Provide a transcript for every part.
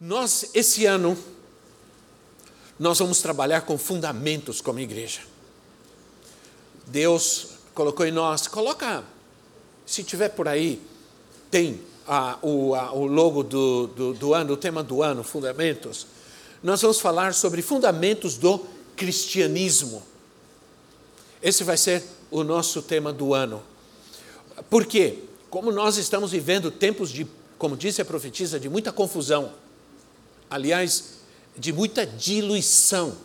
Nós, esse ano, nós vamos trabalhar com fundamentos como igreja. Deus colocou em nós, coloca, se tiver por aí, tem a, o, a, o logo do, do, do ano, o tema do ano, fundamentos nós vamos falar sobre fundamentos do cristianismo. Esse vai ser o nosso tema do ano. Por quê? Como nós estamos vivendo tempos de, como disse a profetisa, de muita confusão, aliás, de muita diluição,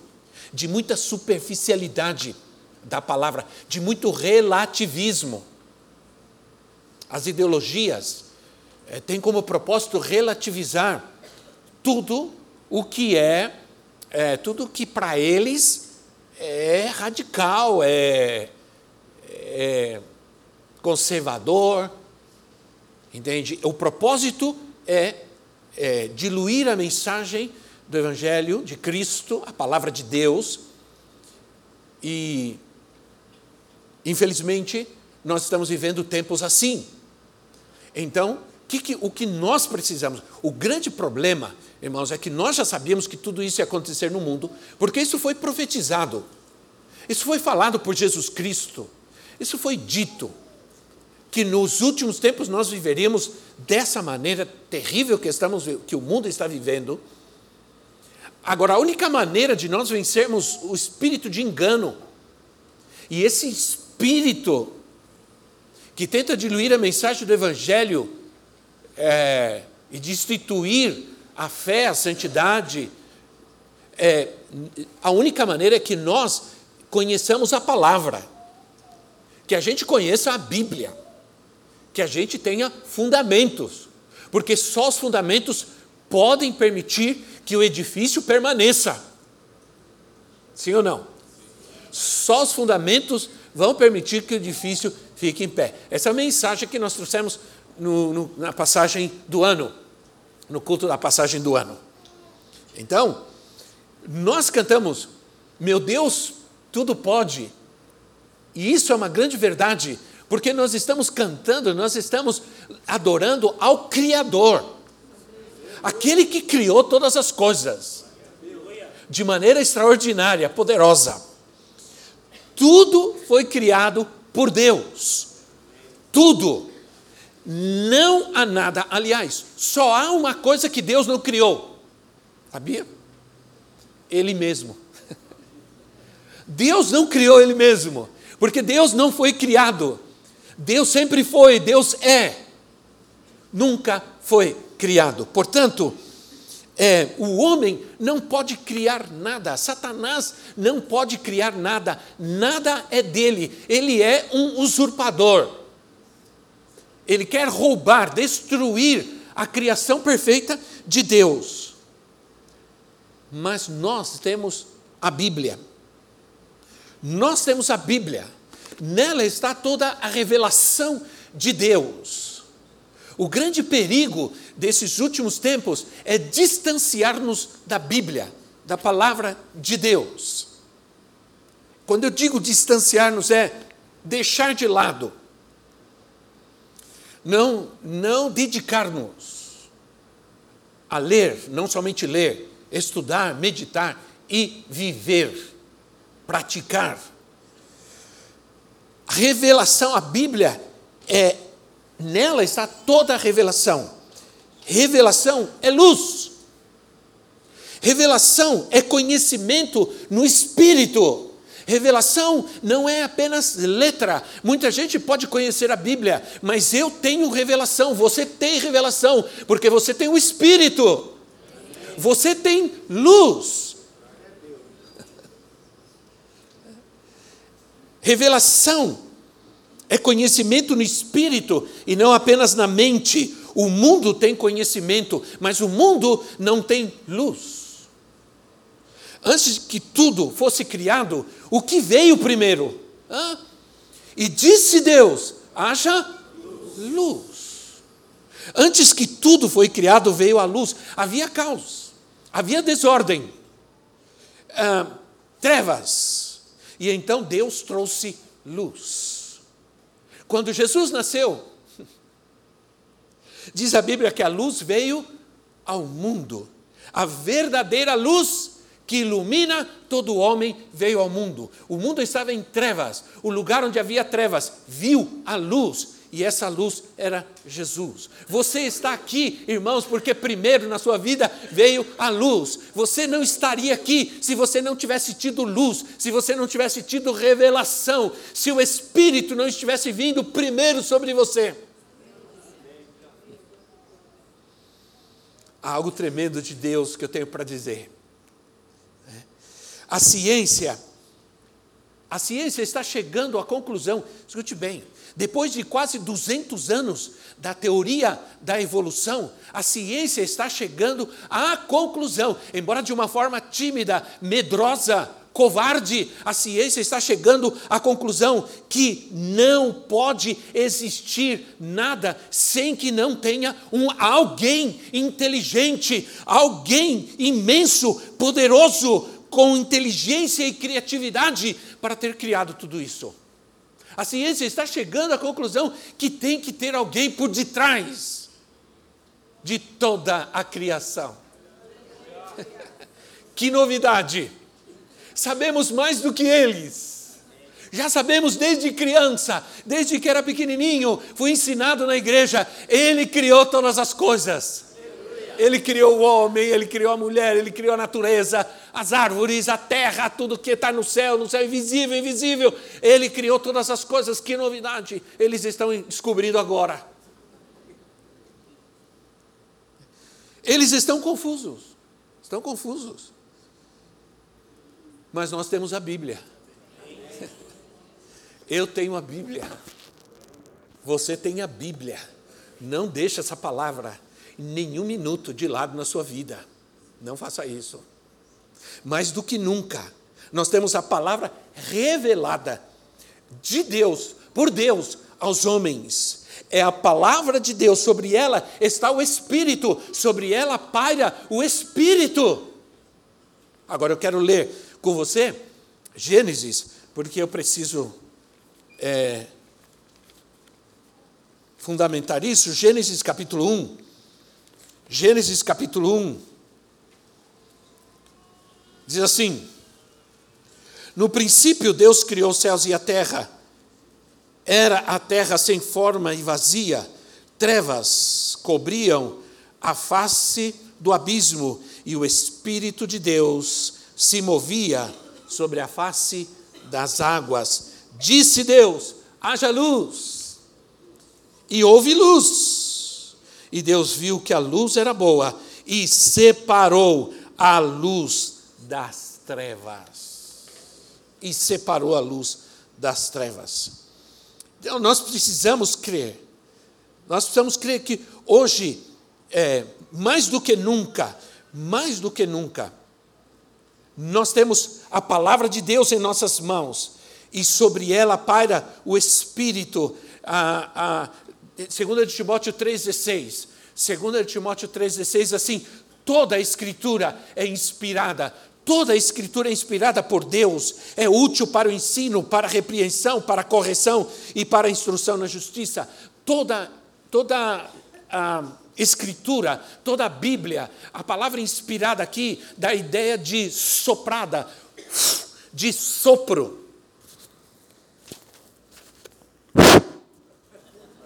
de muita superficialidade da palavra, de muito relativismo. As ideologias é, têm como propósito relativizar tudo o que é, é tudo que para eles é radical, é, é conservador, entende? O propósito é, é diluir a mensagem do Evangelho de Cristo, a palavra de Deus, e infelizmente nós estamos vivendo tempos assim. Então, que que, o que nós precisamos? O grande problema, irmãos, é que nós já sabíamos que tudo isso ia acontecer no mundo, porque isso foi profetizado, isso foi falado por Jesus Cristo, isso foi dito, que nos últimos tempos nós viveríamos dessa maneira terrível que, estamos, que o mundo está vivendo. Agora, a única maneira de nós vencermos o espírito de engano, e esse espírito que tenta diluir a mensagem do Evangelho, é, e destituir a fé, a santidade, é, a única maneira é que nós conheçamos a palavra, que a gente conheça a Bíblia, que a gente tenha fundamentos, porque só os fundamentos podem permitir que o edifício permaneça. Sim ou não? Só os fundamentos vão permitir que o edifício fique em pé. Essa é a mensagem que nós trouxemos no, no, na passagem do ano, no culto da passagem do ano. Então, nós cantamos, meu Deus, tudo pode. E isso é uma grande verdade, porque nós estamos cantando, nós estamos adorando ao Criador, aquele que criou todas as coisas, de maneira extraordinária, poderosa. Tudo foi criado por Deus. Tudo. Não há nada, aliás, só há uma coisa que Deus não criou. Sabia? Ele mesmo. Deus não criou ele mesmo, porque Deus não foi criado. Deus sempre foi, Deus é. Nunca foi criado. Portanto, é, o homem não pode criar nada, Satanás não pode criar nada, nada é dele, ele é um usurpador. Ele quer roubar, destruir a criação perfeita de Deus. Mas nós temos a Bíblia. Nós temos a Bíblia. Nela está toda a revelação de Deus. O grande perigo desses últimos tempos é distanciar-nos da Bíblia, da palavra de Deus. Quando eu digo distanciar-nos, é deixar de lado não, não dedicar-nos a ler, não somente ler, estudar, meditar e viver, praticar. Revelação, a Bíblia é nela está toda a revelação. Revelação é luz. Revelação é conhecimento no espírito. Revelação não é apenas letra. Muita gente pode conhecer a Bíblia, mas eu tenho revelação, você tem revelação, porque você tem o Espírito, você tem luz. Revelação é conhecimento no espírito e não apenas na mente. O mundo tem conhecimento, mas o mundo não tem luz. Antes que tudo fosse criado, o que veio primeiro? Hã? E disse Deus: haja luz. Antes que tudo foi criado, veio a luz. Havia caos, havia desordem, ah, trevas. E então Deus trouxe luz. Quando Jesus nasceu, diz a Bíblia que a luz veio ao mundo. A verdadeira luz que ilumina todo homem veio ao mundo. O mundo estava em trevas. O lugar onde havia trevas viu a luz e essa luz era Jesus. Você está aqui, irmãos, porque primeiro na sua vida veio a luz. Você não estaria aqui se você não tivesse tido luz, se você não tivesse tido revelação, se o Espírito não estivesse vindo primeiro sobre você. Há algo tremendo de Deus que eu tenho para dizer. A ciência, a ciência está chegando à conclusão, escute bem, depois de quase 200 anos da teoria da evolução, a ciência está chegando à conclusão, embora de uma forma tímida, medrosa, covarde, a ciência está chegando à conclusão que não pode existir nada sem que não tenha um alguém inteligente, alguém imenso, poderoso, com inteligência e criatividade para ter criado tudo isso. A ciência está chegando à conclusão que tem que ter alguém por detrás de toda a criação. que novidade! Sabemos mais do que eles. Já sabemos desde criança, desde que era pequenininho, fui ensinado na igreja, ele criou todas as coisas. Ele criou o homem, ele criou a mulher, ele criou a natureza, as árvores, a terra, tudo que está no céu, no céu invisível, invisível. Ele criou todas as coisas, que novidade eles estão descobrindo agora. Eles estão confusos, estão confusos. Mas nós temos a Bíblia. Eu tenho a Bíblia. Você tem a Bíblia. Não deixe essa palavra nenhum minuto de lado na sua vida. Não faça isso. Mais do que nunca, nós temos a palavra revelada de Deus, por Deus, aos homens. É a palavra de Deus, sobre ela está o Espírito, sobre ela paira o Espírito. Agora eu quero ler com você Gênesis, porque eu preciso é, fundamentar isso. Gênesis capítulo 1. Gênesis capítulo 1 diz assim: No princípio Deus criou os céus e a terra. Era a terra sem forma e vazia, trevas cobriam a face do abismo e o Espírito de Deus se movia sobre a face das águas. Disse Deus: haja luz, e houve luz. E Deus viu que a luz era boa e separou a luz das trevas. E separou a luz das trevas. Então nós precisamos crer. Nós precisamos crer que hoje, é, mais do que nunca, mais do que nunca, nós temos a palavra de Deus em nossas mãos e sobre ela paira o Espírito, a, a, 2 Timóteo 3,16. 2 Timóteo 3,16 assim: toda a escritura é inspirada, toda a escritura é inspirada por Deus, é útil para o ensino, para a repreensão, para a correção e para a instrução na justiça. Toda, toda a escritura, toda a Bíblia, a palavra inspirada aqui dá a ideia de soprada, de sopro.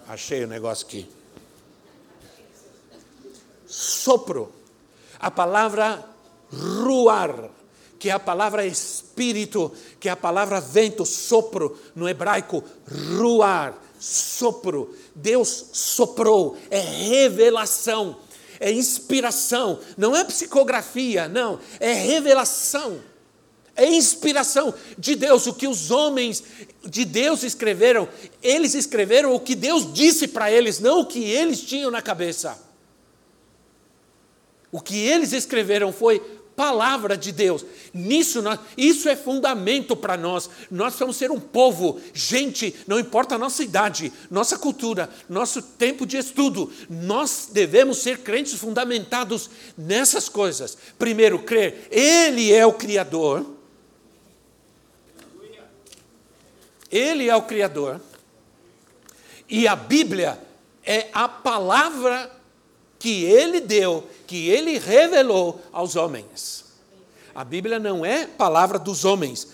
Achei o negócio aqui. Sopro. A palavra ruar, que é a palavra espírito, que é a palavra vento, sopro, no hebraico, ruar, sopro. Deus soprou, é revelação, é inspiração, não é psicografia, não, é revelação. É inspiração de Deus, o que os homens de Deus escreveram, eles escreveram o que Deus disse para eles, não o que eles tinham na cabeça. O que eles escreveram foi palavra de Deus. Nisso nós, isso é fundamento para nós. Nós vamos ser um povo, gente, não importa a nossa idade, nossa cultura, nosso tempo de estudo, nós devemos ser crentes fundamentados nessas coisas. Primeiro, crer, Ele é o Criador. Ele é o Criador. E a Bíblia é a palavra que ele deu, que ele revelou aos homens. A Bíblia não é palavra dos homens.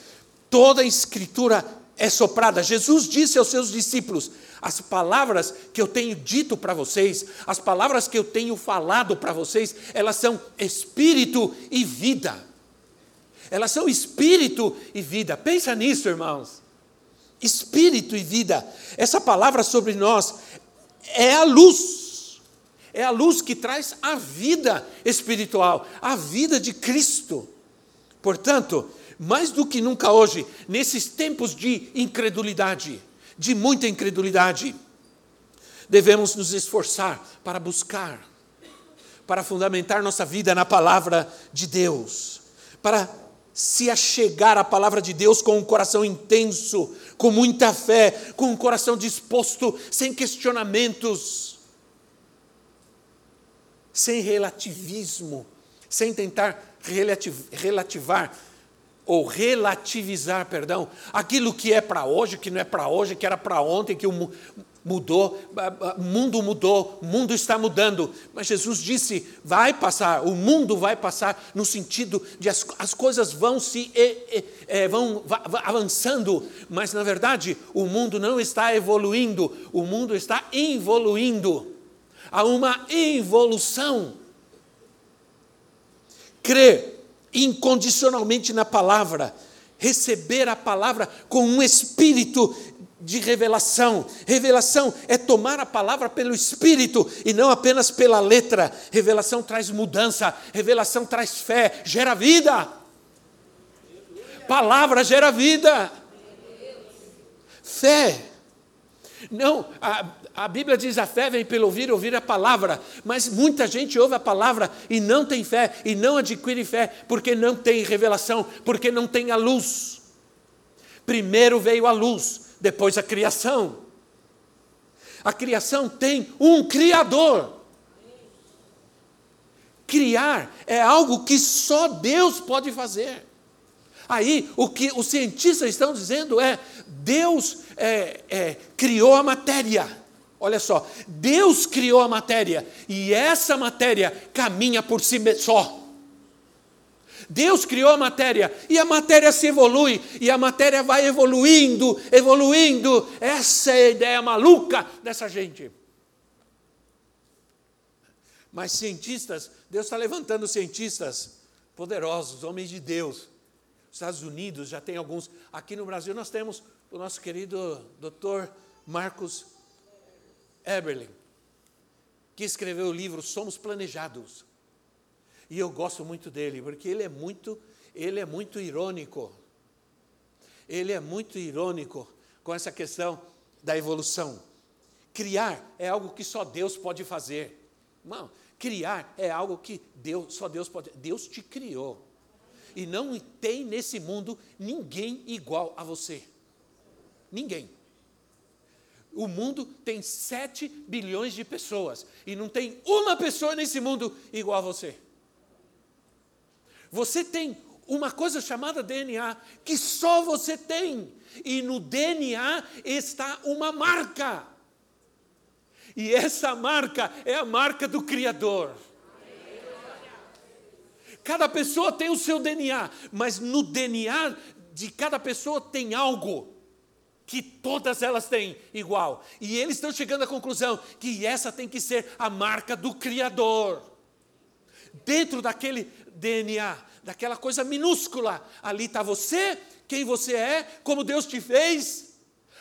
Toda a escritura é soprada. Jesus disse aos seus discípulos: as palavras que eu tenho dito para vocês, as palavras que eu tenho falado para vocês, elas são espírito e vida. Elas são espírito e vida. Pensa nisso, irmãos. Espírito e vida. Essa palavra sobre nós é a luz é a luz que traz a vida espiritual, a vida de Cristo. Portanto, mais do que nunca hoje, nesses tempos de incredulidade, de muita incredulidade, devemos nos esforçar para buscar, para fundamentar nossa vida na palavra de Deus, para se achegar à palavra de Deus com um coração intenso, com muita fé, com um coração disposto, sem questionamentos sem relativismo, sem tentar relativar ou relativizar, perdão, aquilo que é para hoje, que não é para hoje, que era para ontem, que o mudou, o mundo mudou, o mundo está mudando. Mas Jesus disse: vai passar, o mundo vai passar, no sentido de as, as coisas vão se é, vão avançando, mas na verdade o mundo não está evoluindo, o mundo está involuindo há uma evolução. Crer incondicionalmente na palavra, receber a palavra com um espírito de revelação. Revelação é tomar a palavra pelo espírito e não apenas pela letra. Revelação traz mudança, revelação traz fé, gera vida. Palavra gera vida. Fé. Não, a, a Bíblia diz: a fé vem pelo ouvir, ouvir a palavra. Mas muita gente ouve a palavra e não tem fé, e não adquire fé, porque não tem revelação, porque não tem a luz. Primeiro veio a luz, depois a criação. A criação tem um Criador. Criar é algo que só Deus pode fazer. Aí, o que os cientistas estão dizendo é: Deus é, é, criou a matéria. Olha só, Deus criou a matéria e essa matéria caminha por si só. Deus criou a matéria e a matéria se evolui e a matéria vai evoluindo, evoluindo. Essa é a ideia maluca dessa gente. Mas cientistas, Deus está levantando cientistas poderosos, homens de Deus. Os Estados Unidos já tem alguns. Aqui no Brasil nós temos o nosso querido doutor Marcos Eberlin, que escreveu o livro Somos Planejados. E eu gosto muito dele, porque ele é muito, ele é muito irônico. Ele é muito irônico com essa questão da evolução. Criar é algo que só Deus pode fazer. Não, criar é algo que Deus, só Deus pode. Deus te criou. E não tem nesse mundo ninguém igual a você. Ninguém. O mundo tem 7 bilhões de pessoas e não tem uma pessoa nesse mundo igual a você. Você tem uma coisa chamada DNA que só você tem, e no DNA está uma marca. E essa marca é a marca do Criador. Cada pessoa tem o seu DNA, mas no DNA de cada pessoa tem algo que todas elas têm igual. E eles estão chegando à conclusão que essa tem que ser a marca do Criador. Dentro daquele DNA, daquela coisa minúscula, ali está você, quem você é, como Deus te fez,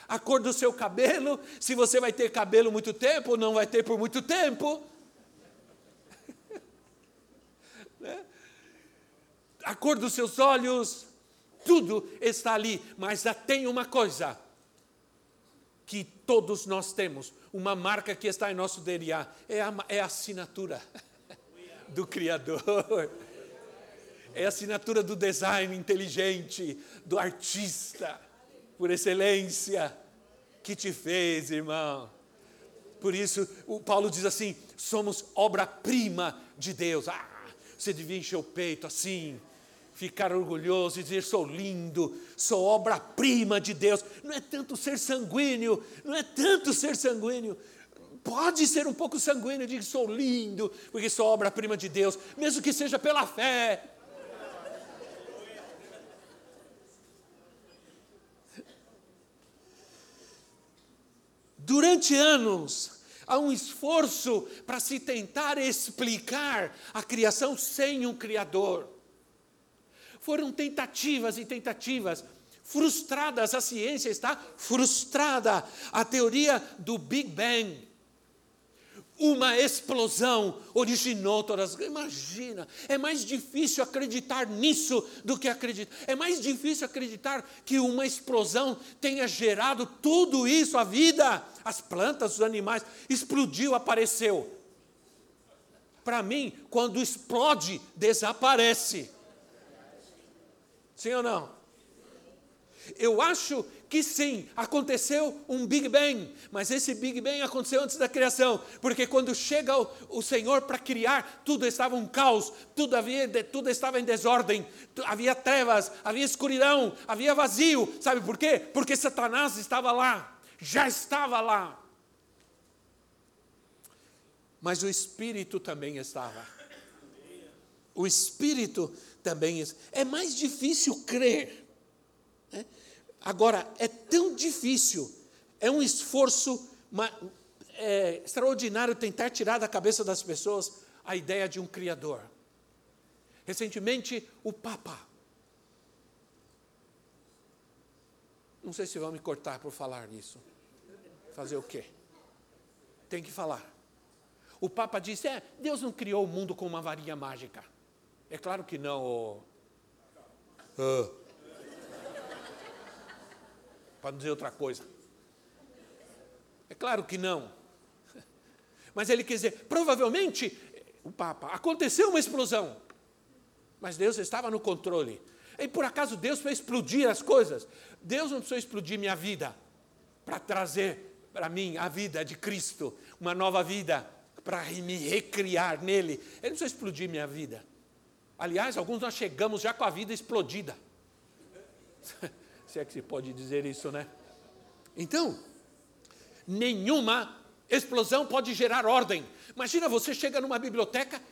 a cor do seu cabelo, se você vai ter cabelo muito tempo ou não vai ter por muito tempo. né? A cor dos seus olhos, tudo está ali, mas já tem uma coisa que todos nós temos, uma marca que está em nosso DNA, é a, é a assinatura do Criador. É a assinatura do design inteligente, do artista, por excelência, que te fez, irmão. Por isso, o Paulo diz assim: somos obra-prima de Deus. Ah, você devia encher o peito assim, ficar orgulhoso e dizer: sou lindo, sou obra-prima de Deus. Não é tanto ser sanguíneo, não é tanto ser sanguíneo. Pode ser um pouco sanguíneo, dizer sou lindo, porque sou obra-prima de Deus, mesmo que seja pela fé. Durante anos, há um esforço para se tentar explicar a criação sem um Criador. Foram tentativas e tentativas, frustradas, a ciência está frustrada. A teoria do Big Bang, uma explosão originou todas. Imagina, é mais difícil acreditar nisso do que acreditar. É mais difícil acreditar que uma explosão tenha gerado tudo isso, a vida, as plantas, os animais. Explodiu, apareceu. Para mim, quando explode, desaparece. Sim ou não? Eu acho que sim, aconteceu um Big Bang, mas esse Big Bang aconteceu antes da criação, porque quando chega o, o Senhor para criar, tudo estava um caos, tudo, havia, tudo estava em desordem, havia trevas, havia escuridão, havia vazio. Sabe por quê? Porque Satanás estava lá, já estava lá. Mas o Espírito também estava. O Espírito também é mais difícil crer. Né? Agora, é tão difícil, é um esforço é, extraordinário tentar tirar da cabeça das pessoas a ideia de um Criador. Recentemente, o Papa. Não sei se vão me cortar por falar nisso. Fazer o quê? Tem que falar. O Papa disse: é, Deus não criou o mundo com uma varinha mágica. É claro que não. Oh. Uh. Para dizer outra coisa. É claro que não. Mas ele quer dizer, provavelmente, o Papa, aconteceu uma explosão. Mas Deus estava no controle. E por acaso Deus foi explodir as coisas? Deus não precisou explodir minha vida para trazer para mim a vida de Cristo, uma nova vida, para me recriar nele. Ele não precisou explodir minha vida. Aliás, alguns nós chegamos já com a vida explodida. Se é que se pode dizer isso, né? Então, nenhuma explosão pode gerar ordem. Imagina você chega numa biblioteca,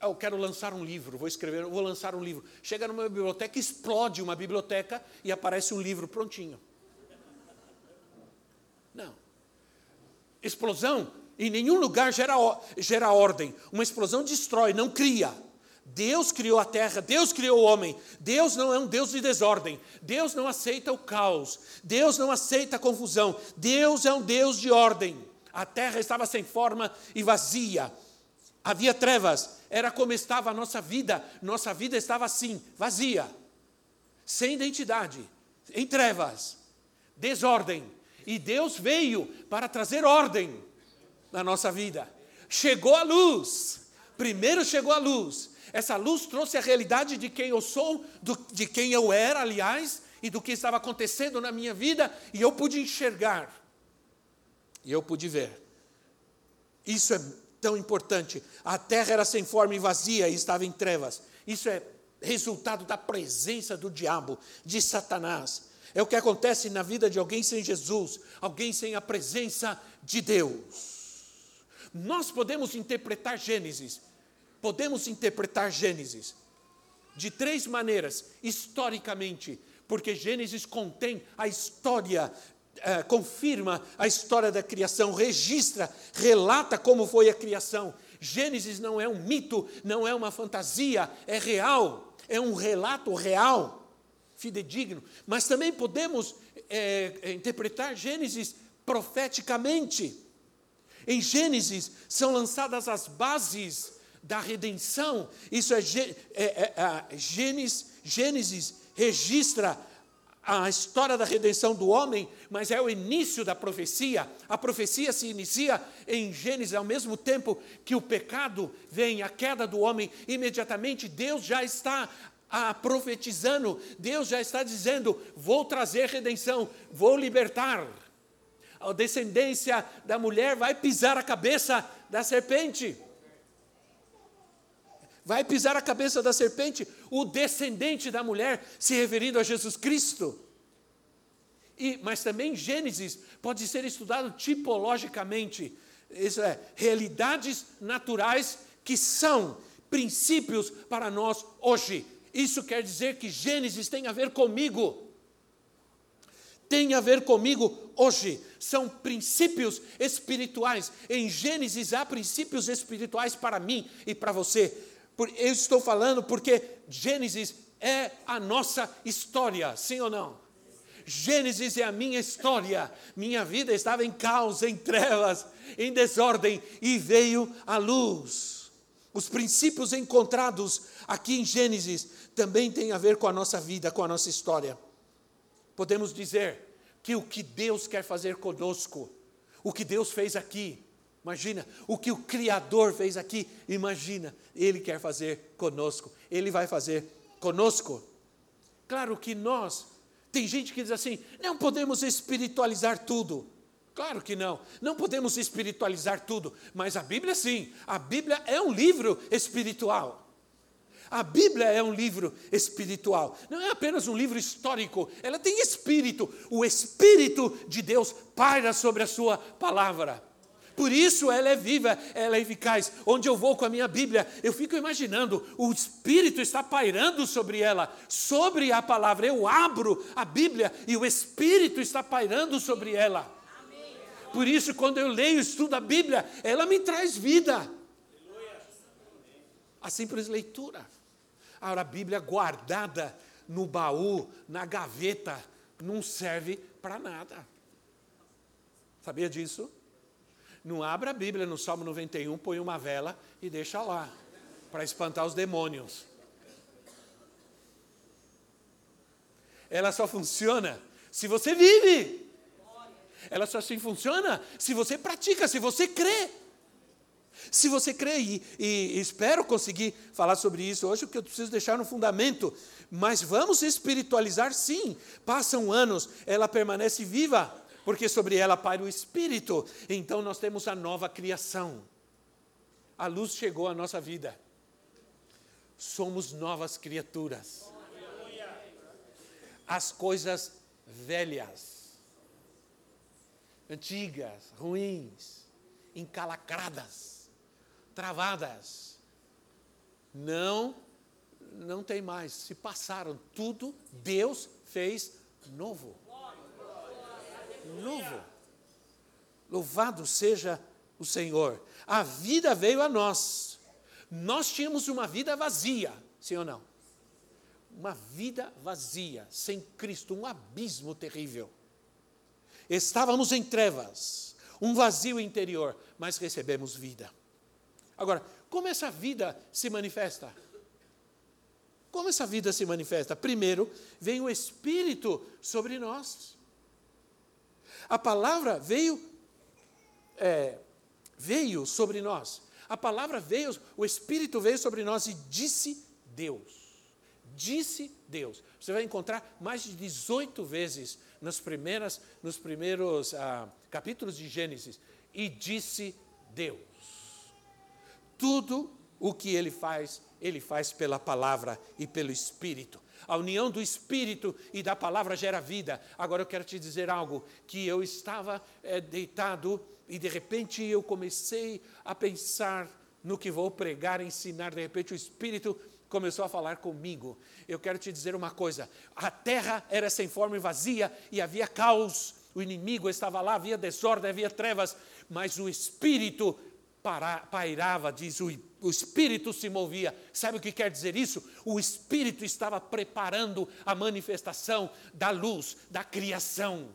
eu quero lançar um livro, vou escrever, vou lançar um livro. Chega numa biblioteca, explode uma biblioteca e aparece um livro prontinho. Não. Explosão em nenhum lugar gera, gera ordem. Uma explosão destrói, não cria. Deus criou a terra, Deus criou o homem. Deus não é um Deus de desordem. Deus não aceita o caos. Deus não aceita a confusão. Deus é um Deus de ordem. A terra estava sem forma e vazia. Havia trevas. Era como estava a nossa vida. Nossa vida estava assim, vazia, sem identidade, em trevas, desordem. E Deus veio para trazer ordem na nossa vida. Chegou a luz. Primeiro chegou a luz essa luz trouxe a realidade de quem eu sou, do, de quem eu era, aliás, e do que estava acontecendo na minha vida, e eu pude enxergar. E eu pude ver. Isso é tão importante. A terra era sem forma e vazia e estava em trevas. Isso é resultado da presença do diabo, de Satanás. É o que acontece na vida de alguém sem Jesus, alguém sem a presença de Deus. Nós podemos interpretar Gênesis Podemos interpretar Gênesis de três maneiras, historicamente, porque Gênesis contém a história, eh, confirma a história da criação, registra, relata como foi a criação. Gênesis não é um mito, não é uma fantasia, é real, é um relato real, fidedigno. Mas também podemos eh, interpretar Gênesis profeticamente. Em Gênesis são lançadas as bases da redenção. Isso é, é, é, é Gênesis, Gênesis registra a história da redenção do homem, mas é o início da profecia. A profecia se inicia em Gênesis, ao mesmo tempo que o pecado vem, a queda do homem, imediatamente Deus já está a profetizando, Deus já está dizendo: vou trazer redenção, vou libertar. A descendência da mulher vai pisar a cabeça da serpente. Vai pisar a cabeça da serpente, o descendente da mulher, se referindo a Jesus Cristo. E, mas também Gênesis pode ser estudado tipologicamente. Isso é, realidades naturais que são princípios para nós hoje isso quer dizer que Gênesis tem a ver comigo. Tem a ver comigo hoje. São princípios espirituais. Em Gênesis há princípios espirituais para mim e para você. Eu estou falando porque Gênesis é a nossa história, sim ou não? Gênesis é a minha história. Minha vida estava em caos, em trevas, em desordem e veio a luz. Os princípios encontrados aqui em Gênesis também têm a ver com a nossa vida, com a nossa história. Podemos dizer que o que Deus quer fazer conosco, o que Deus fez aqui, imagina, o que o Criador fez aqui, imagina, Ele quer fazer conosco, Ele vai fazer conosco. Claro que nós, tem gente que diz assim, não podemos espiritualizar tudo. Claro que não. Não podemos espiritualizar tudo, mas a Bíblia sim. A Bíblia é um livro espiritual. A Bíblia é um livro espiritual, não é apenas um livro histórico, ela tem espírito. O Espírito de Deus paira sobre a Sua palavra. Por isso ela é viva, ela é eficaz. Onde eu vou com a minha Bíblia, eu fico imaginando, o Espírito está pairando sobre ela, sobre a palavra. Eu abro a Bíblia e o Espírito está pairando sobre ela. Por isso, quando eu leio e estudo a Bíblia, ela me traz vida. A simples leitura. A Bíblia guardada no baú, na gaveta, não serve para nada. Sabia disso? Não abra a Bíblia no Salmo 91, põe uma vela e deixa lá, para espantar os demônios. Ela só funciona se você vive. Ela só assim funciona se você pratica, se você crê. Se você crê, e, e, espero conseguir falar sobre isso hoje, porque eu preciso deixar no fundamento, mas vamos espiritualizar sim. Passam anos, ela permanece viva, porque sobre ela paira o Espírito. Então nós temos a nova criação. A luz chegou à nossa vida. Somos novas criaturas. As coisas velhas antigas, ruins, encalacradas, travadas. Não, não tem mais. Se passaram tudo, Deus fez novo. Novo. Louvado seja o Senhor. A vida veio a nós. Nós tínhamos uma vida vazia, sim ou não? Uma vida vazia, sem Cristo, um abismo terrível. Estávamos em trevas, um vazio interior, mas recebemos vida. Agora, como essa vida se manifesta? Como essa vida se manifesta? Primeiro, vem o Espírito sobre nós. A palavra veio, é, veio sobre nós. A palavra veio, o Espírito veio sobre nós e disse Deus disse Deus. Você vai encontrar mais de 18 vezes nas primeiras, nos primeiros ah, capítulos de Gênesis. E disse Deus. Tudo o que ele faz, ele faz pela palavra e pelo Espírito. A união do Espírito e da palavra gera vida. Agora eu quero te dizer algo: que eu estava é, deitado e de repente eu comecei a pensar no que vou pregar, ensinar. De repente o Espírito começou a falar comigo. Eu quero te dizer uma coisa: a terra era sem forma e vazia e havia caos. O inimigo estava lá, havia desordem, havia trevas, mas o Espírito pairava, diz o, o Espírito se movia. Sabe o que quer dizer isso? O Espírito estava preparando a manifestação da luz, da criação.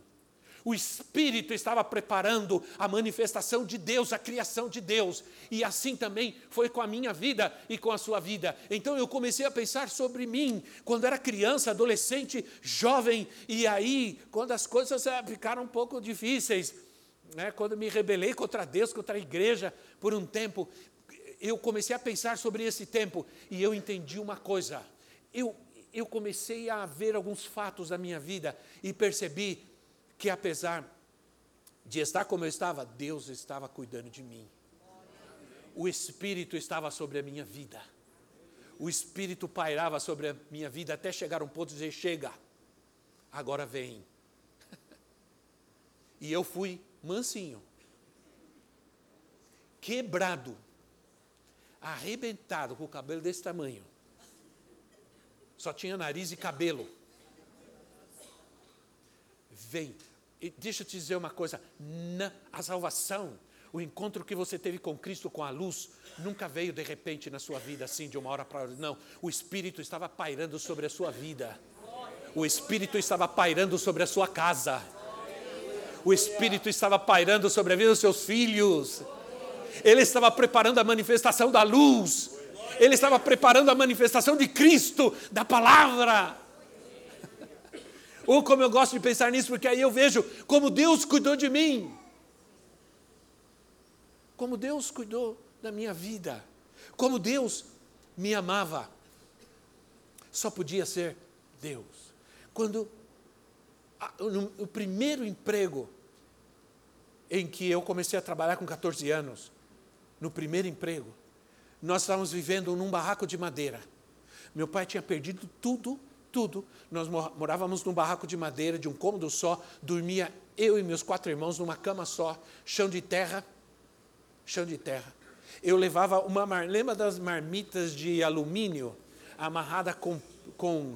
O Espírito estava preparando a manifestação de Deus, a criação de Deus. E assim também foi com a minha vida e com a sua vida. Então eu comecei a pensar sobre mim, quando era criança, adolescente, jovem, e aí, quando as coisas eh, ficaram um pouco difíceis, né, quando me rebelei contra Deus, contra a igreja por um tempo, eu comecei a pensar sobre esse tempo e eu entendi uma coisa. Eu, eu comecei a ver alguns fatos da minha vida e percebi que apesar de estar como eu estava, Deus estava cuidando de mim. O Espírito estava sobre a minha vida. O Espírito pairava sobre a minha vida até chegar um ponto de dizer: chega, agora vem. E eu fui mansinho, quebrado, arrebentado, com o cabelo desse tamanho. Só tinha nariz e cabelo. Vem, e deixa eu te dizer uma coisa: a salvação, o encontro que você teve com Cristo, com a luz, nunca veio de repente na sua vida assim, de uma hora para outra. Não, o Espírito estava pairando sobre a sua vida. O Espírito estava pairando sobre a sua casa. O Espírito estava pairando sobre a vida dos seus filhos. Ele estava preparando a manifestação da luz. Ele estava preparando a manifestação de Cristo, da palavra. Ou como eu gosto de pensar nisso, porque aí eu vejo como Deus cuidou de mim. Como Deus cuidou da minha vida. Como Deus me amava. Só podia ser Deus. Quando o primeiro emprego em que eu comecei a trabalhar com 14 anos, no primeiro emprego, nós estávamos vivendo num barraco de madeira. Meu pai tinha perdido tudo tudo. Nós morávamos num barraco de madeira, de um cômodo só, dormia eu e meus quatro irmãos numa cama só, chão de terra, chão de terra. Eu levava uma mar... lembra das marmitas de alumínio amarrada com, com,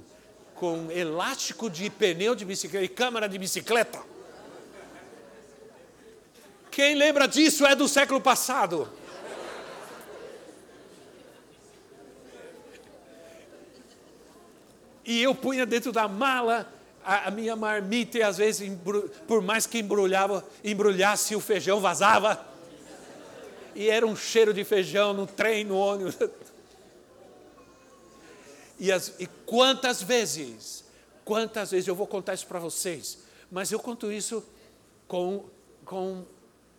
com elástico de pneu de bicicleta e câmara de bicicleta? Quem lembra disso é do século passado. e eu punha dentro da mala a, a minha marmita e às vezes, por mais que embrulhava, embrulhasse o feijão, vazava. E era um cheiro de feijão no trem, no ônibus. E, as, e quantas vezes, quantas vezes, eu vou contar isso para vocês, mas eu conto isso com, com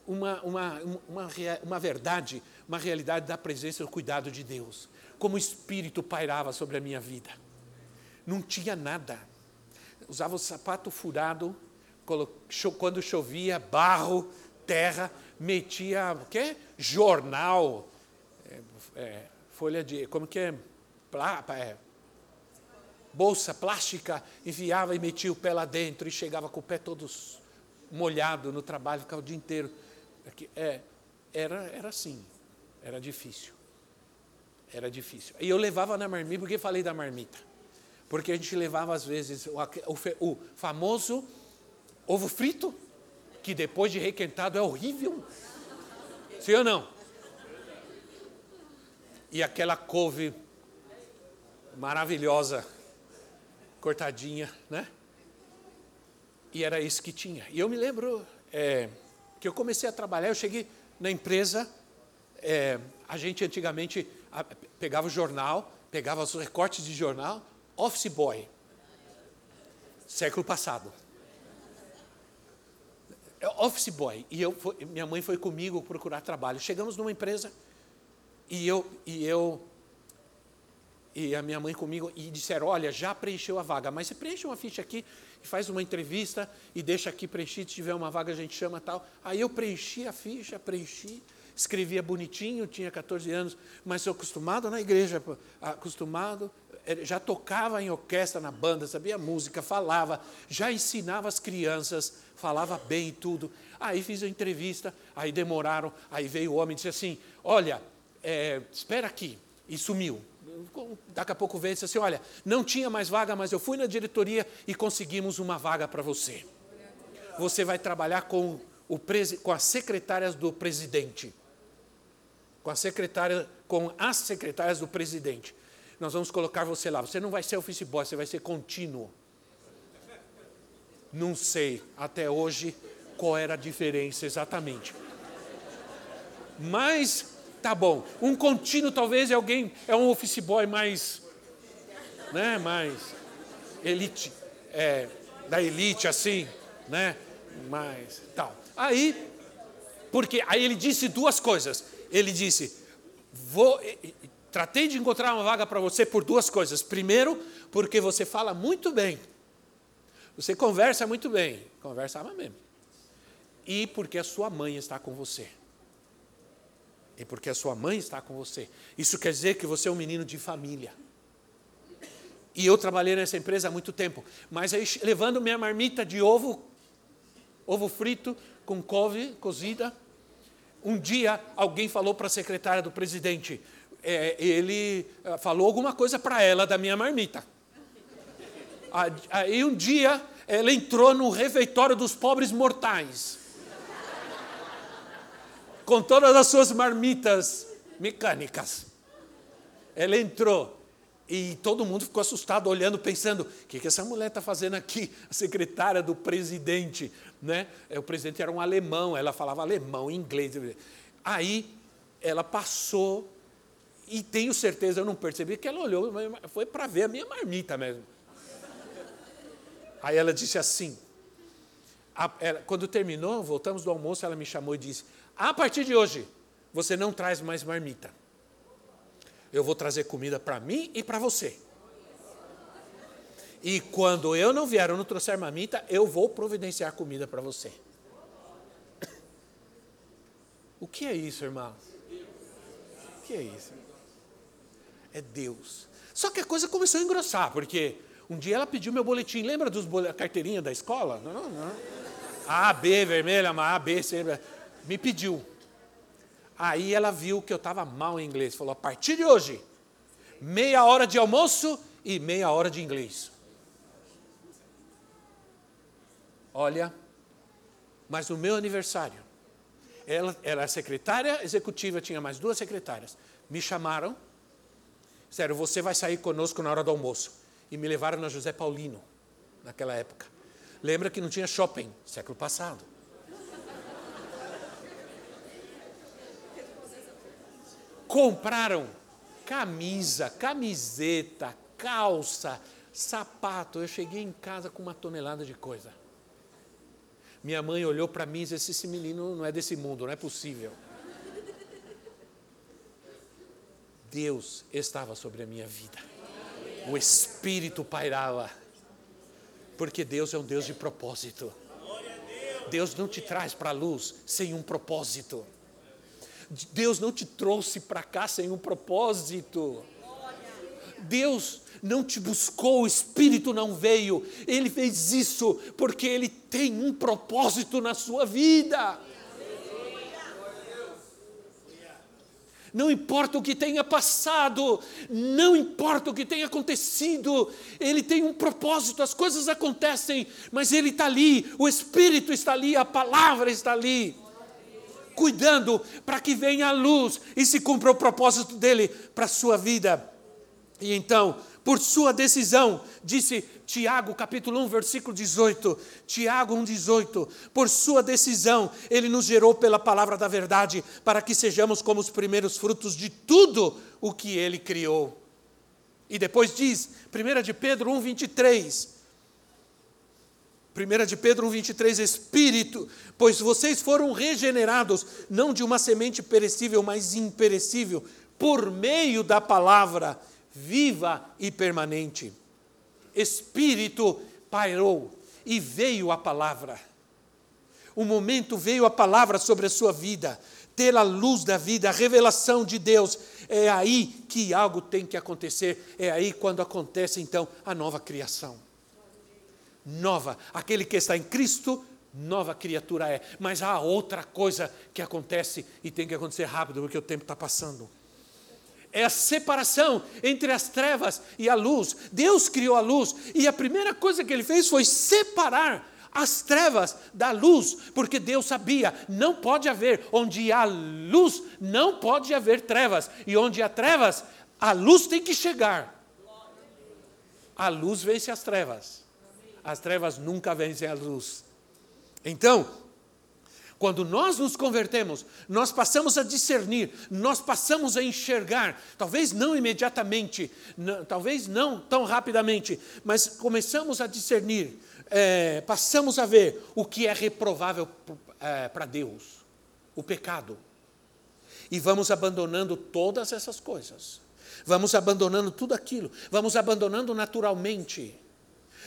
uma, uma, uma, uma verdade, uma realidade da presença e do cuidado de Deus. Como o Espírito pairava sobre a minha vida não tinha nada. Usava o sapato furado, quando chovia, barro, terra, metia o quê? jornal, é, é, folha de. como que é? É? Bolsa plástica, enviava e metia o pé lá dentro e chegava com o pé todo molhado no trabalho, ficava o dia inteiro. É, era, era assim, era difícil. Era difícil. E eu levava na marmita, porque falei da marmita? Porque a gente levava, às vezes, o, o, o famoso ovo frito, que depois de requentado é horrível. Sim ou não? E aquela couve maravilhosa, cortadinha, né? E era isso que tinha. E eu me lembro é, que eu comecei a trabalhar, eu cheguei na empresa, é, a gente antigamente pegava o jornal, pegava os recortes de jornal, office boy, século passado. É office boy. E eu, minha mãe foi comigo procurar trabalho. Chegamos numa empresa e eu, e eu e a minha mãe comigo e disseram: Olha, já preencheu a vaga, mas você preenche uma ficha aqui faz uma entrevista e deixa aqui preenchido. Se tiver uma vaga, a gente chama tal. Aí eu preenchi a ficha, preenchi escrevia bonitinho, tinha 14 anos, mas sou acostumado na igreja, acostumado, eh, já tocava em orquestra na banda, sabia música, falava, já ensinava as crianças, falava bem e tudo. Aí fiz a entrevista, aí demoraram, aí veio o homem e disse assim: Olha, é, espera aqui, e sumiu. Daqui a pouco veio e assim: Olha, não tinha mais vaga, mas eu fui na diretoria e conseguimos uma vaga para você. Você vai trabalhar com, o, com as secretárias do presidente com a secretária, com as secretárias do presidente. Nós vamos colocar você lá. Você não vai ser office boy, você vai ser contínuo. Não sei até hoje qual era a diferença exatamente. Mas tá bom. Um contínuo talvez é alguém, é um office boy mais, né, mais elite, é, da elite assim, né, mais tal. Aí, porque aí ele disse duas coisas. Ele disse: vou, tratei de encontrar uma vaga para você por duas coisas. Primeiro, porque você fala muito bem. Você conversa muito bem. Conversava mesmo. E porque a sua mãe está com você. E porque a sua mãe está com você. Isso quer dizer que você é um menino de família. E eu trabalhei nessa empresa há muito tempo. Mas aí, levando minha marmita de ovo, ovo frito com couve cozida, um dia alguém falou para a secretária do presidente: é, ele eh, falou alguma coisa para ela da minha marmita. Aí um dia ela entrou no refeitório dos pobres mortais, com todas as suas marmitas mecânicas. Ela entrou e todo mundo ficou assustado, olhando, pensando: o que, que essa mulher está fazendo aqui? A secretária do presidente. Né? O presidente era um alemão, ela falava alemão, inglês. Aí ela passou e tenho certeza, eu não percebi, que ela olhou, foi para ver a minha marmita mesmo. Aí ela disse assim, a, ela, quando terminou, voltamos do almoço, ela me chamou e disse: A partir de hoje, você não traz mais marmita. Eu vou trazer comida para mim e para você. E quando eu não vier, eu não trouxer marmita, eu vou providenciar comida para você. O que é isso, irmãos? O que é isso? é Deus. Só que a coisa começou a engrossar, porque um dia ela pediu meu boletim, lembra dos bole... carteirinha da escola? Não, não. A, B, vermelha, A, B, C, me pediu. Aí ela viu que eu estava mal em inglês, falou: a partir de hoje, meia hora de almoço e meia hora de inglês. Olha, mas no meu aniversário, ela era secretária executiva, tinha mais duas secretárias. Me chamaram Sério, você vai sair conosco na hora do almoço. E me levaram na José Paulino, naquela época. Lembra que não tinha shopping, século passado. Compraram camisa, camiseta, calça, sapato. Eu cheguei em casa com uma tonelada de coisa. Minha mãe olhou para mim e disse: Esse menino não é desse mundo, não é possível. Deus estava sobre a minha vida. O Espírito pairava. Porque Deus é um Deus de propósito. Deus não te traz para a luz sem um propósito. Deus não te trouxe para cá sem um propósito. Deus não te buscou, o Espírito não veio. Ele fez isso porque Ele tem um propósito na sua vida. não importa o que tenha passado, não importa o que tenha acontecido, Ele tem um propósito, as coisas acontecem, mas Ele está ali, o Espírito está ali, a palavra está ali, cuidando para que venha a luz e se cumpra o propósito dele para a sua vida. E então, por sua decisão, disse Tiago capítulo 1, versículo 18, Tiago 1, 18, por sua decisão, ele nos gerou pela palavra da verdade, para que sejamos como os primeiros frutos de tudo o que ele criou. E depois diz, 1 de Pedro 1, 23, 1 de Pedro 1, 23, Espírito, pois vocês foram regenerados, não de uma semente perecível, mas imperecível, por meio da palavra viva e permanente. Espírito pairou e veio a palavra. O momento veio a palavra sobre a sua vida, ter a luz da vida, a revelação de Deus. É aí que algo tem que acontecer, é aí quando acontece então a nova criação. Nova, aquele que está em Cristo, nova criatura é. Mas há outra coisa que acontece e tem que acontecer rápido, porque o tempo está passando é a separação entre as trevas e a luz. Deus criou a luz e a primeira coisa que ele fez foi separar as trevas da luz, porque Deus sabia, não pode haver, onde há luz, não pode haver trevas, e onde há trevas, a luz tem que chegar. A luz vence as trevas. As trevas nunca vencem a luz. Então, quando nós nos convertemos, nós passamos a discernir, nós passamos a enxergar, talvez não imediatamente, não, talvez não tão rapidamente, mas começamos a discernir, é, passamos a ver o que é reprovável é, para Deus, o pecado. E vamos abandonando todas essas coisas, vamos abandonando tudo aquilo, vamos abandonando naturalmente,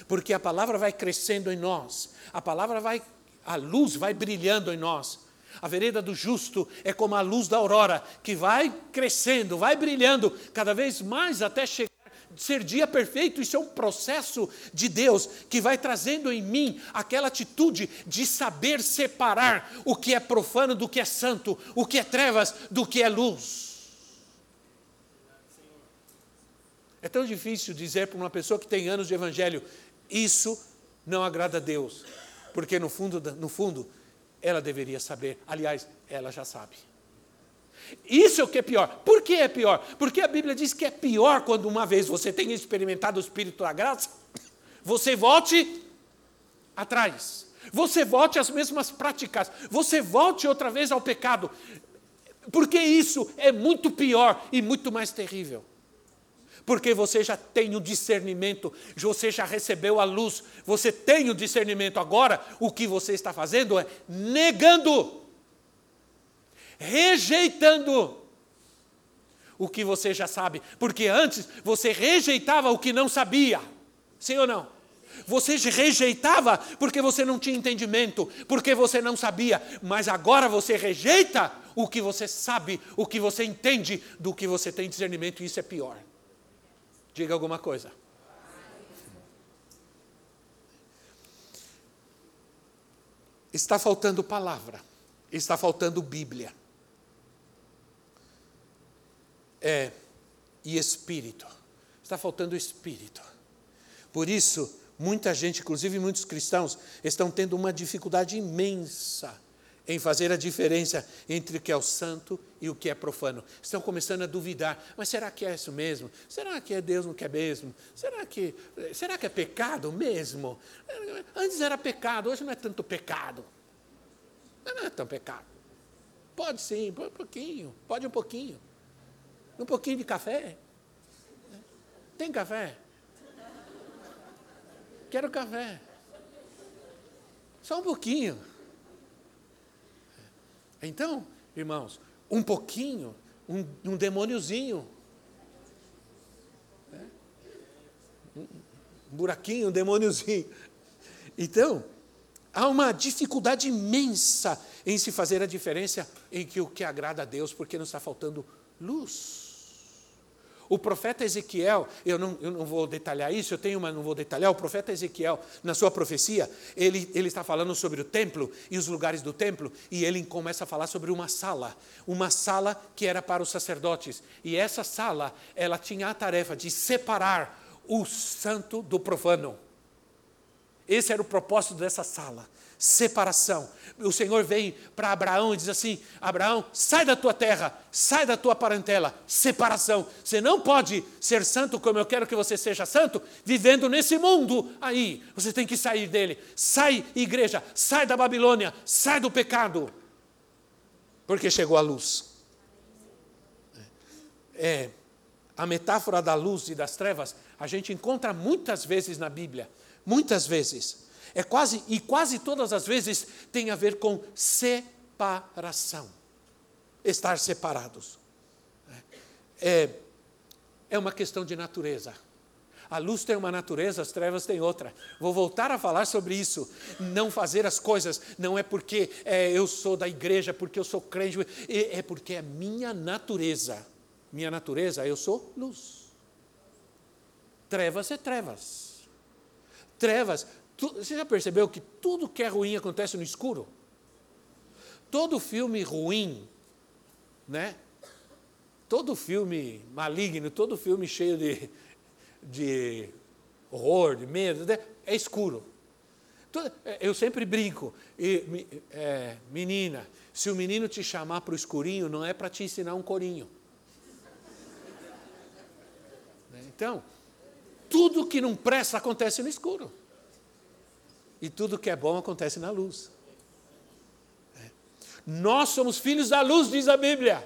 porque a palavra vai crescendo em nós, a palavra vai a luz vai brilhando em nós. A vereda do justo é como a luz da aurora, que vai crescendo, vai brilhando cada vez mais até chegar ser dia perfeito, isso é um processo de Deus que vai trazendo em mim aquela atitude de saber separar o que é profano do que é santo, o que é trevas do que é luz. É tão difícil dizer para uma pessoa que tem anos de evangelho, isso não agrada a Deus porque no fundo, no fundo, ela deveria saber. Aliás, ela já sabe. Isso é o que é pior. Por que é pior? Porque a Bíblia diz que é pior quando uma vez você tenha experimentado o Espírito da graça, você volte atrás. Você volte às mesmas práticas. Você volte outra vez ao pecado. Porque isso é muito pior e muito mais terrível porque você já tem o discernimento, você já recebeu a luz, você tem o discernimento. Agora, o que você está fazendo é negando, rejeitando o que você já sabe, porque antes você rejeitava o que não sabia, sim ou não? Você rejeitava porque você não tinha entendimento, porque você não sabia, mas agora você rejeita o que você sabe, o que você entende, do que você tem discernimento, e isso é pior. Diga alguma coisa. Está faltando palavra, está faltando Bíblia. É, e espírito. Está faltando espírito. Por isso, muita gente, inclusive muitos cristãos, estão tendo uma dificuldade imensa em fazer a diferença entre o que é o santo e o que é profano. Estão começando a duvidar, mas será que é isso mesmo? Será que é Deus não quer mesmo? Será que, será que é pecado mesmo? Antes era pecado, hoje não é tanto pecado. Não é tão pecado. Pode sim, pode um pouquinho, pode um pouquinho. Um pouquinho de café. Tem café? Quero café. Só um pouquinho. Então, irmãos, um pouquinho, um, um demôniozinho. Né? Um buraquinho, um demôniozinho. Então, há uma dificuldade imensa em se fazer a diferença em que o que agrada a Deus, porque não está faltando luz. O profeta Ezequiel, eu não, eu não vou detalhar isso, eu tenho, mas não vou detalhar. O profeta Ezequiel, na sua profecia, ele, ele está falando sobre o templo e os lugares do templo, e ele começa a falar sobre uma sala, uma sala que era para os sacerdotes. E essa sala, ela tinha a tarefa de separar o santo do profano. Esse era o propósito dessa sala separação. O Senhor vem para Abraão e diz assim: Abraão, sai da tua terra, sai da tua parentela, separação. Você não pode ser santo como eu quero que você seja santo, vivendo nesse mundo aí. Você tem que sair dele. Sai, igreja, sai da Babilônia, sai do pecado, porque chegou a luz. É, a metáfora da luz e das trevas a gente encontra muitas vezes na Bíblia, muitas vezes. É quase, e quase todas as vezes tem a ver com separação. Estar separados. É, é uma questão de natureza. A luz tem uma natureza, as trevas têm outra. Vou voltar a falar sobre isso. Não fazer as coisas não é porque é, eu sou da igreja, porque eu sou crente, é, é porque é minha natureza. Minha natureza, eu sou luz. Trevas é trevas. Trevas você já percebeu que tudo que é ruim acontece no escuro? Todo filme ruim, né? Todo filme maligno, todo filme cheio de, de horror, de medo, né? é escuro. É, eu sempre brinco, e, é, menina, se o menino te chamar para o escurinho, não é para te ensinar um corinho. Né? Então, tudo que não presta acontece no escuro. E tudo que é bom acontece na luz. É. Nós somos filhos da luz, diz a Bíblia.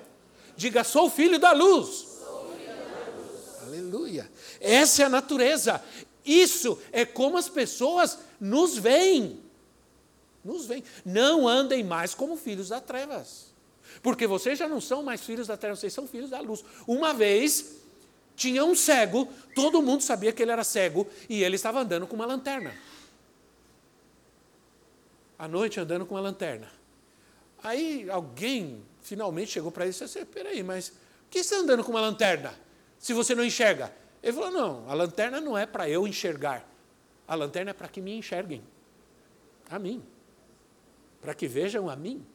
Diga, sou filho da luz. Filho da luz. Aleluia. Essa é a natureza. Isso é como as pessoas nos veem. Nos veem. Não andem mais como filhos das trevas. Porque vocês já não são mais filhos da treva, vocês são filhos da luz. Uma vez tinha um cego, todo mundo sabia que ele era cego e ele estava andando com uma lanterna. À noite andando com uma lanterna. Aí alguém finalmente chegou para ele e disse: Peraí, mas por que você está andando com uma lanterna se você não enxerga? Ele falou: Não, a lanterna não é para eu enxergar, a lanterna é para que me enxerguem, a mim, para que vejam a mim.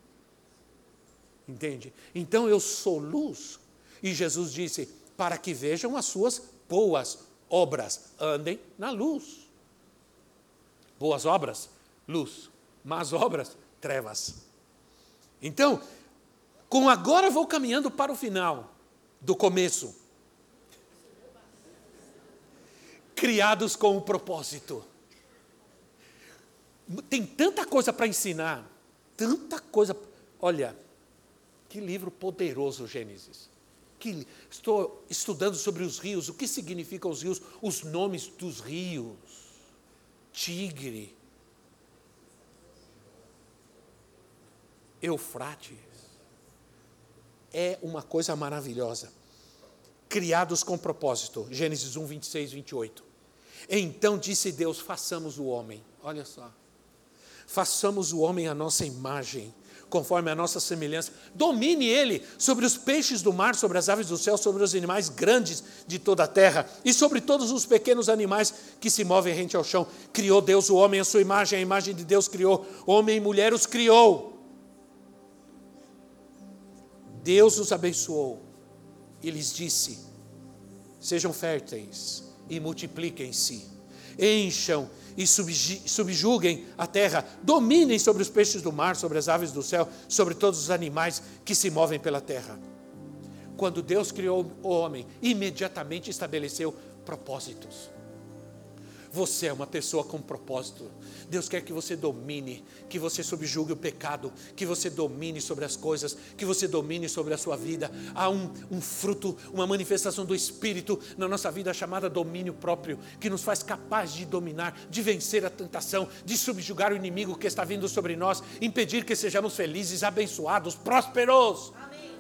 Entende? Então eu sou luz. E Jesus disse: para que vejam as suas boas obras, andem na luz. Boas obras, luz. Más obras, trevas. Então, com agora vou caminhando para o final do começo. Criados com o propósito. Tem tanta coisa para ensinar, tanta coisa. Olha, que livro poderoso, Gênesis que estou estudando sobre os rios, o que significam os rios, os nomes dos rios. Tigre, Eufrates. É uma coisa maravilhosa. Criados com propósito. Gênesis 1, 26, 28. Então disse Deus: façamos o homem. Olha só. Façamos o homem à nossa imagem conforme a nossa semelhança. Domine ele sobre os peixes do mar, sobre as aves do céu, sobre os animais grandes de toda a terra e sobre todos os pequenos animais que se movem rente ao chão. Criou Deus o homem, a sua imagem, a imagem de Deus criou. Homem e mulher os criou. Deus os abençoou e lhes disse: Sejam férteis e multipliquem-se, encham e subjuguem a terra, dominem sobre os peixes do mar, sobre as aves do céu, sobre todos os animais que se movem pela terra. Quando Deus criou o homem, imediatamente estabeleceu propósitos. Você é uma pessoa com propósito. Deus quer que você domine, que você subjugue o pecado, que você domine sobre as coisas, que você domine sobre a sua vida. Há um, um fruto, uma manifestação do Espírito na nossa vida chamada domínio próprio, que nos faz capaz de dominar, de vencer a tentação, de subjugar o inimigo que está vindo sobre nós, impedir que sejamos felizes, abençoados, prósperos. Amém.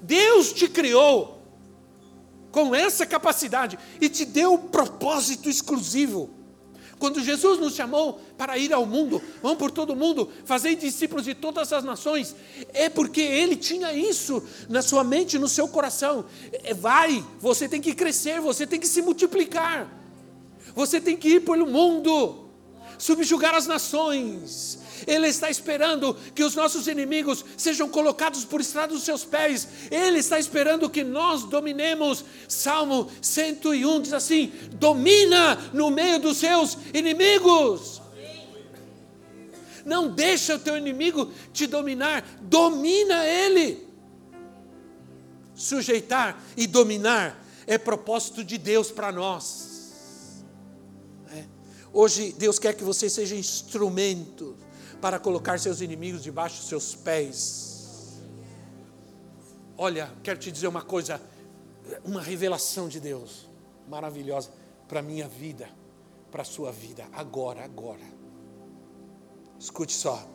Deus te criou com essa capacidade e te deu um propósito exclusivo. Quando Jesus nos chamou para ir ao mundo, vão por todo mundo, fazer discípulos de todas as nações, é porque Ele tinha isso na sua mente, no seu coração. É, vai, você tem que crescer, você tem que se multiplicar, você tem que ir pelo mundo, subjugar as nações, ele está esperando que os nossos inimigos sejam colocados por estrada dos seus pés. Ele está esperando que nós dominemos. Salmo 101 diz assim: domina no meio dos seus inimigos. Não deixa o teu inimigo te dominar, domina ele. Sujeitar e dominar é propósito de Deus para nós. É. Hoje Deus quer que você seja instrumento para colocar seus inimigos debaixo dos seus pés. Olha, quero te dizer uma coisa, uma revelação de Deus maravilhosa para a minha vida, para a sua vida, agora, agora. Escute só,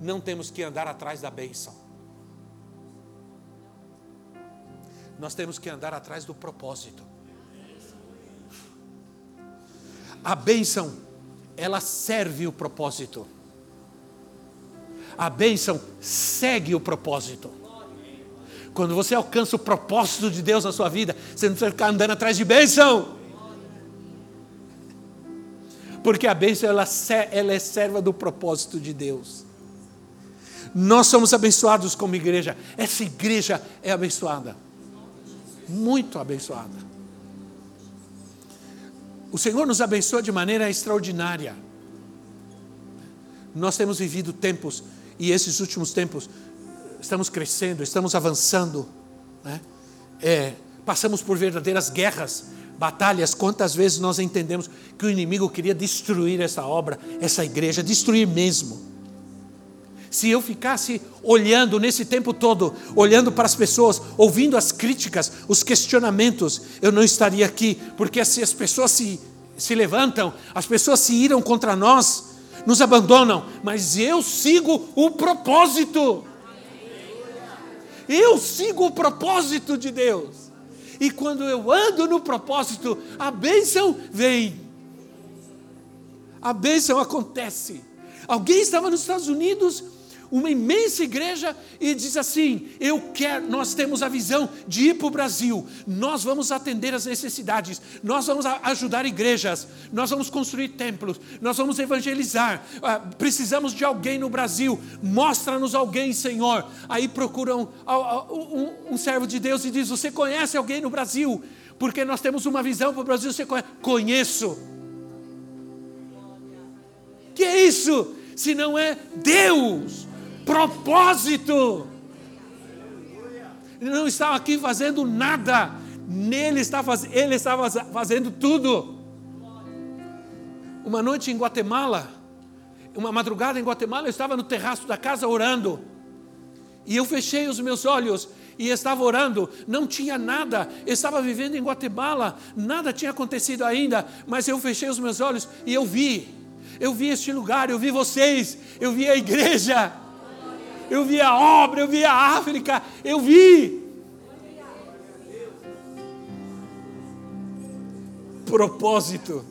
não temos que andar atrás da bênção, nós temos que andar atrás do propósito. A bênção, ela serve o propósito a bênção segue o propósito. Quando você alcança o propósito de Deus na sua vida, você não precisa ficar andando atrás de bênção. Porque a bênção ela, ela é serva do propósito de Deus. Nós somos abençoados como igreja. Essa igreja é abençoada. Muito abençoada. O Senhor nos abençoa de maneira extraordinária. Nós temos vivido tempos e esses últimos tempos estamos crescendo, estamos avançando, né? é, passamos por verdadeiras guerras batalhas, quantas vezes nós entendemos que o inimigo queria destruir essa obra, essa igreja, destruir mesmo. Se eu ficasse olhando nesse tempo todo, olhando para as pessoas, ouvindo as críticas, os questionamentos, eu não estaria aqui, porque se as pessoas se, se levantam, as pessoas se iram contra nós, nos abandonam, mas eu sigo o propósito. Eu sigo o propósito de Deus. E quando eu ando no propósito, a bênção vem. A bênção acontece. Alguém estava nos Estados Unidos uma imensa igreja e diz assim: Eu quero, nós temos a visão de ir para o Brasil, nós vamos atender as necessidades, nós vamos ajudar igrejas, nós vamos construir templos, nós vamos evangelizar. Ah, precisamos de alguém no Brasil, mostra-nos alguém, Senhor. Aí procuram um, um servo de Deus e diz: Você conhece alguém no Brasil? Porque nós temos uma visão para o Brasil, você conhece? Conheço. Que é isso? Se não é Deus propósito. Ele não estava aqui fazendo nada, nele ele estava fazendo tudo. Uma noite em Guatemala, uma madrugada em Guatemala, eu estava no terraço da casa orando. E eu fechei os meus olhos e estava orando, não tinha nada, estava vivendo em Guatemala, nada tinha acontecido ainda, mas eu fechei os meus olhos e eu vi, eu vi este lugar, eu vi vocês, eu vi a igreja, eu vi a obra, eu vi a África, eu vi. Propósito.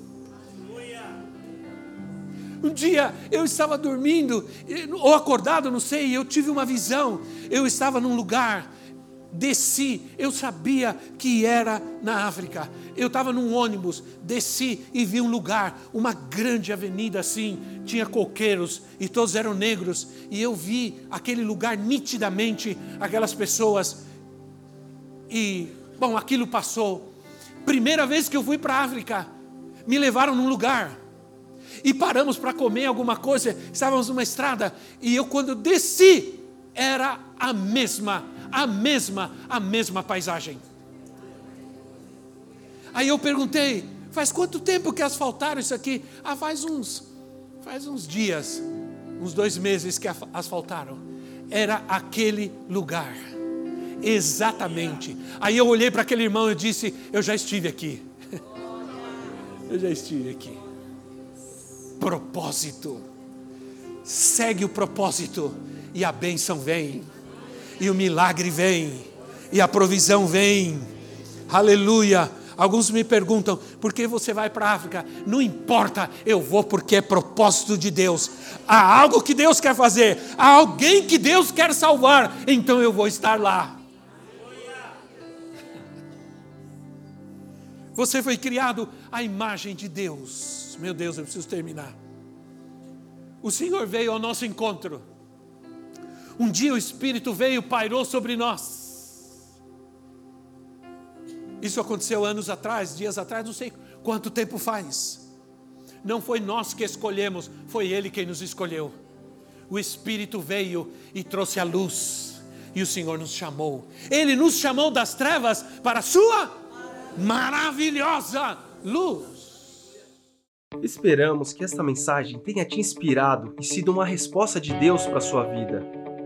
Um dia eu estava dormindo, ou acordado, não sei, e eu tive uma visão. Eu estava num lugar desci, eu sabia que era na África. Eu estava num ônibus, desci e vi um lugar, uma grande avenida assim, tinha coqueiros e todos eram negros, e eu vi aquele lugar nitidamente, aquelas pessoas. E, bom, aquilo passou. Primeira vez que eu fui para a África, me levaram num lugar. E paramos para comer alguma coisa, estávamos numa estrada, e eu, quando desci, era a mesma a mesma, a mesma paisagem. Aí eu perguntei, faz quanto tempo que asfaltaram isso aqui? Ah, faz uns, faz uns dias, uns dois meses que asfaltaram. Era aquele lugar, exatamente. Aí eu olhei para aquele irmão e disse: Eu já estive aqui. eu já estive aqui. Propósito. Segue o propósito e a bênção vem e o milagre vem, e a provisão vem. Aleluia. Alguns me perguntam, por que você vai para a África? Não importa, eu vou porque é propósito de Deus. Há algo que Deus quer fazer, há alguém que Deus quer salvar, então eu vou estar lá. Você foi criado à imagem de Deus. Meu Deus, eu preciso terminar. O Senhor veio ao nosso encontro um dia o Espírito veio, pairou sobre nós. Isso aconteceu anos atrás, dias atrás, não sei quanto tempo faz. Não foi nós que escolhemos, foi Ele quem nos escolheu. O Espírito veio e trouxe a luz, e o Senhor nos chamou. Ele nos chamou das trevas para a Sua maravilhosa luz. Esperamos que esta mensagem tenha te inspirado e sido uma resposta de Deus para a sua vida.